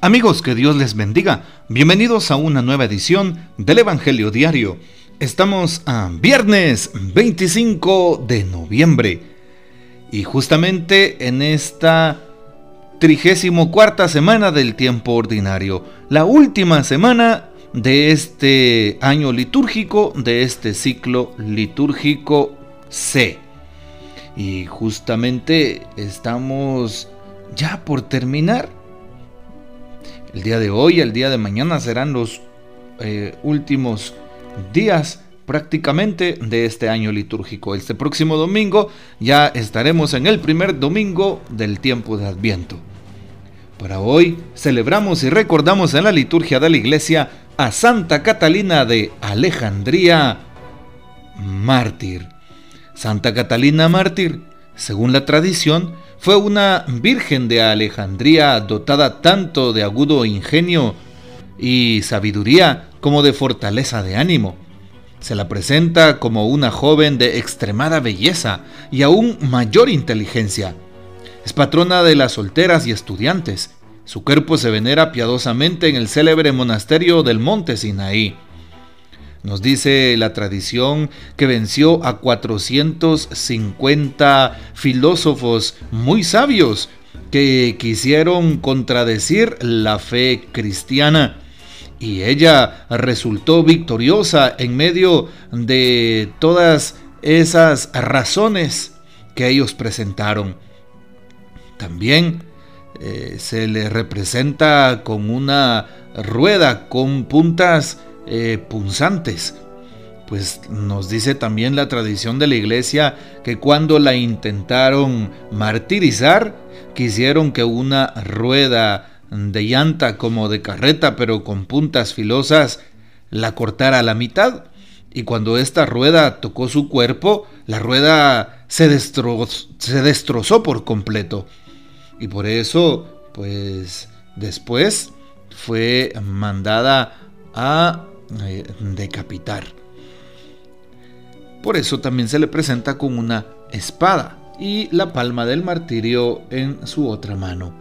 Amigos, que Dios les bendiga. Bienvenidos a una nueva edición del Evangelio Diario. Estamos a viernes 25 de noviembre. Y justamente en esta trigésimo cuarta semana del tiempo ordinario, la última semana de este año litúrgico, de este ciclo litúrgico C. Y justamente estamos ya por terminar el día de hoy, el día de mañana serán los eh, últimos días prácticamente de este año litúrgico. Este próximo domingo ya estaremos en el primer domingo del tiempo de Adviento. Para hoy celebramos y recordamos en la liturgia de la iglesia a Santa Catalina de Alejandría, mártir. Santa Catalina mártir, según la tradición, fue una virgen de Alejandría dotada tanto de agudo ingenio y sabiduría como de fortaleza de ánimo. Se la presenta como una joven de extremada belleza y aún mayor inteligencia. Es patrona de las solteras y estudiantes. Su cuerpo se venera piadosamente en el célebre monasterio del Monte Sinaí. Nos dice la tradición que venció a 450 filósofos muy sabios que quisieron contradecir la fe cristiana. Y ella resultó victoriosa en medio de todas esas razones que ellos presentaron. También eh, se le representa con una rueda con puntas eh, punzantes. Pues nos dice también la tradición de la iglesia que cuando la intentaron martirizar, quisieron que una rueda de llanta como de carreta, pero con puntas filosas, la cortara a la mitad. Y cuando esta rueda tocó su cuerpo, la rueda se, se destrozó por completo. Y por eso, pues después fue mandada a eh, decapitar. Por eso también se le presenta con una espada y la palma del martirio en su otra mano.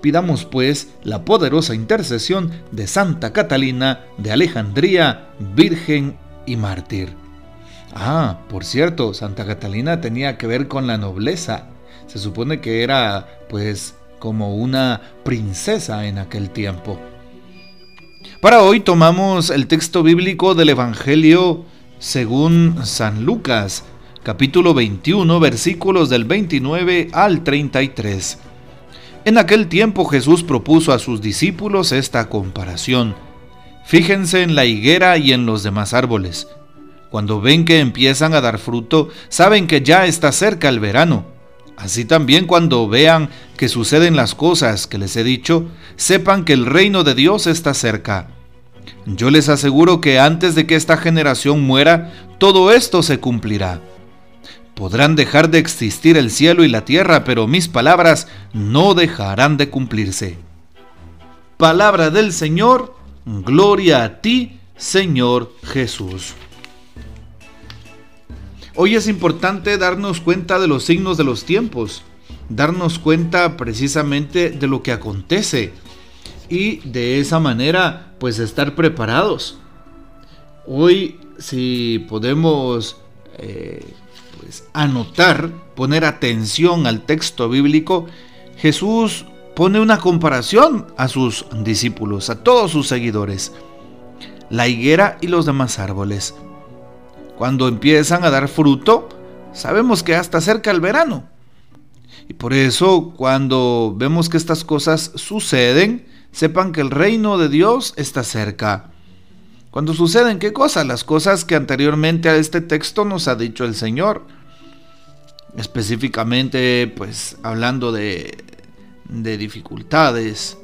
Pidamos pues la poderosa intercesión de Santa Catalina de Alejandría, Virgen y Mártir. Ah, por cierto, Santa Catalina tenía que ver con la nobleza. Se supone que era pues como una princesa en aquel tiempo. Para hoy tomamos el texto bíblico del Evangelio según San Lucas, capítulo 21, versículos del 29 al 33. En aquel tiempo Jesús propuso a sus discípulos esta comparación. Fíjense en la higuera y en los demás árboles. Cuando ven que empiezan a dar fruto, saben que ya está cerca el verano. Así también cuando vean que suceden las cosas que les he dicho, sepan que el reino de Dios está cerca. Yo les aseguro que antes de que esta generación muera, todo esto se cumplirá. Podrán dejar de existir el cielo y la tierra, pero mis palabras no dejarán de cumplirse. Palabra del Señor, gloria a ti, Señor Jesús. Hoy es importante darnos cuenta de los signos de los tiempos, darnos cuenta precisamente de lo que acontece y de esa manera pues estar preparados. Hoy si podemos eh, pues, anotar, poner atención al texto bíblico, Jesús pone una comparación a sus discípulos, a todos sus seguidores, la higuera y los demás árboles. Cuando empiezan a dar fruto, sabemos que hasta cerca el verano. Y por eso cuando vemos que estas cosas suceden, sepan que el reino de Dios está cerca. Cuando suceden qué cosas? Las cosas que anteriormente a este texto nos ha dicho el Señor. Específicamente, pues hablando de, de dificultades,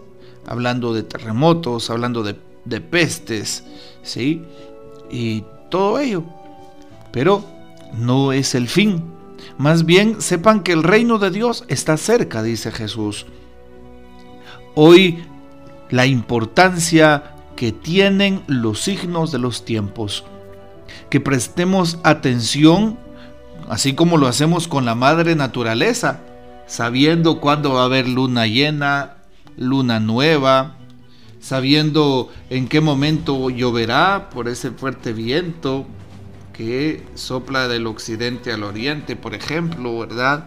hablando de terremotos, hablando de, de pestes, ¿sí? Y todo ello pero no es el fin. Más bien sepan que el reino de Dios está cerca, dice Jesús. Hoy la importancia que tienen los signos de los tiempos. Que prestemos atención, así como lo hacemos con la madre naturaleza, sabiendo cuándo va a haber luna llena, luna nueva, sabiendo en qué momento lloverá por ese fuerte viento que sopla del occidente al oriente, por ejemplo, ¿verdad?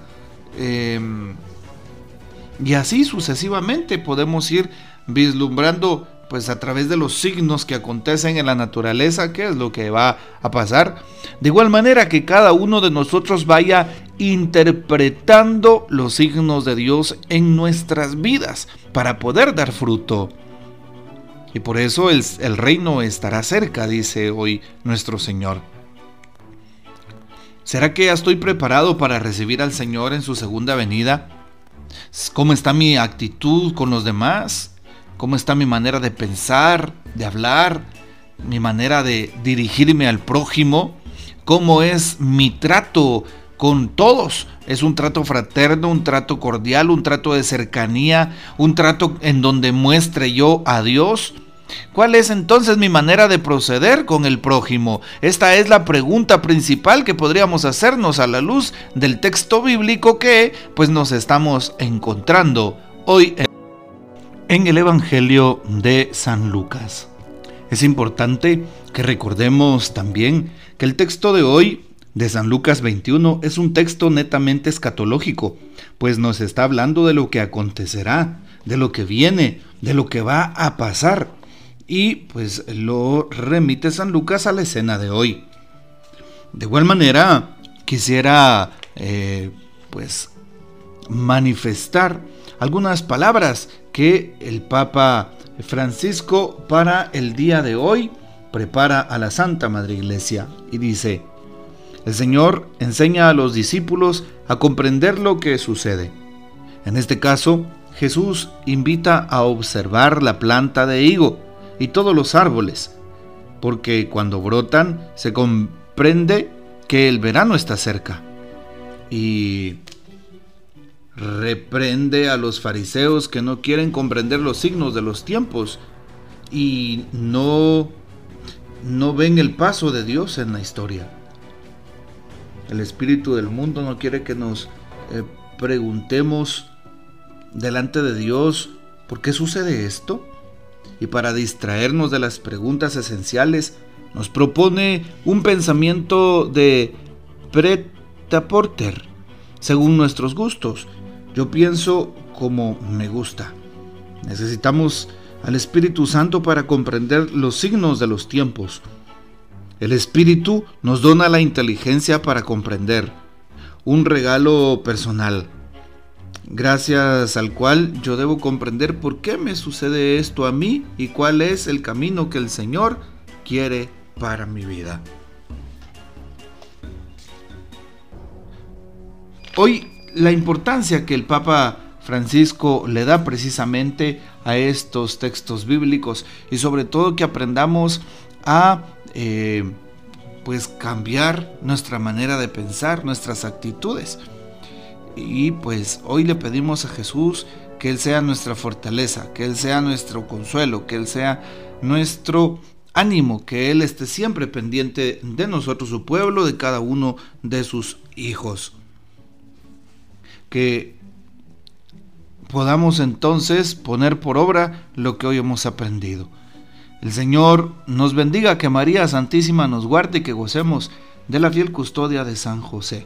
Em, y así sucesivamente podemos ir vislumbrando pues a través de los signos que acontecen en la naturaleza, qué es lo que va a pasar. De igual manera que cada uno de nosotros vaya interpretando los signos de Dios en nuestras vidas para poder dar fruto. Y por eso el, el reino estará cerca, dice hoy nuestro Señor. ¿Será que ya estoy preparado para recibir al Señor en su segunda venida? ¿Cómo está mi actitud con los demás? ¿Cómo está mi manera de pensar, de hablar, mi manera de dirigirme al prójimo? ¿Cómo es mi trato con todos? ¿Es un trato fraterno, un trato cordial, un trato de cercanía, un trato en donde muestre yo a Dios? ¿Cuál es entonces mi manera de proceder con el prójimo? Esta es la pregunta principal que podríamos hacernos a la luz del texto bíblico que pues nos estamos encontrando hoy en el Evangelio de San Lucas. Es importante que recordemos también que el texto de hoy de San Lucas 21 es un texto netamente escatológico, pues nos está hablando de lo que acontecerá, de lo que viene, de lo que va a pasar y pues lo remite San Lucas a la escena de hoy. De igual manera, quisiera eh, pues manifestar algunas palabras que el Papa Francisco para el día de hoy prepara a la Santa Madre Iglesia y dice, el Señor enseña a los discípulos a comprender lo que sucede. En este caso, Jesús invita a observar la planta de higo y todos los árboles, porque cuando brotan se comprende que el verano está cerca. Y reprende a los fariseos que no quieren comprender los signos de los tiempos y no no ven el paso de Dios en la historia. El espíritu del mundo no quiere que nos eh, preguntemos delante de Dios por qué sucede esto y para distraernos de las preguntas esenciales, nos propone un pensamiento de preta porter, según nuestros gustos. Yo pienso como me gusta. Necesitamos al Espíritu Santo para comprender los signos de los tiempos. El Espíritu nos dona la inteligencia para comprender, un regalo personal gracias al cual yo debo comprender por qué me sucede esto a mí y cuál es el camino que el Señor quiere para mi vida. Hoy la importancia que el Papa Francisco le da precisamente a estos textos bíblicos y sobre todo que aprendamos a eh, pues cambiar nuestra manera de pensar, nuestras actitudes. Y pues hoy le pedimos a Jesús que Él sea nuestra fortaleza, que Él sea nuestro consuelo, que Él sea nuestro ánimo, que Él esté siempre pendiente de nosotros, su pueblo, de cada uno de sus hijos. Que podamos entonces poner por obra lo que hoy hemos aprendido. El Señor nos bendiga, que María Santísima nos guarde y que gocemos de la fiel custodia de San José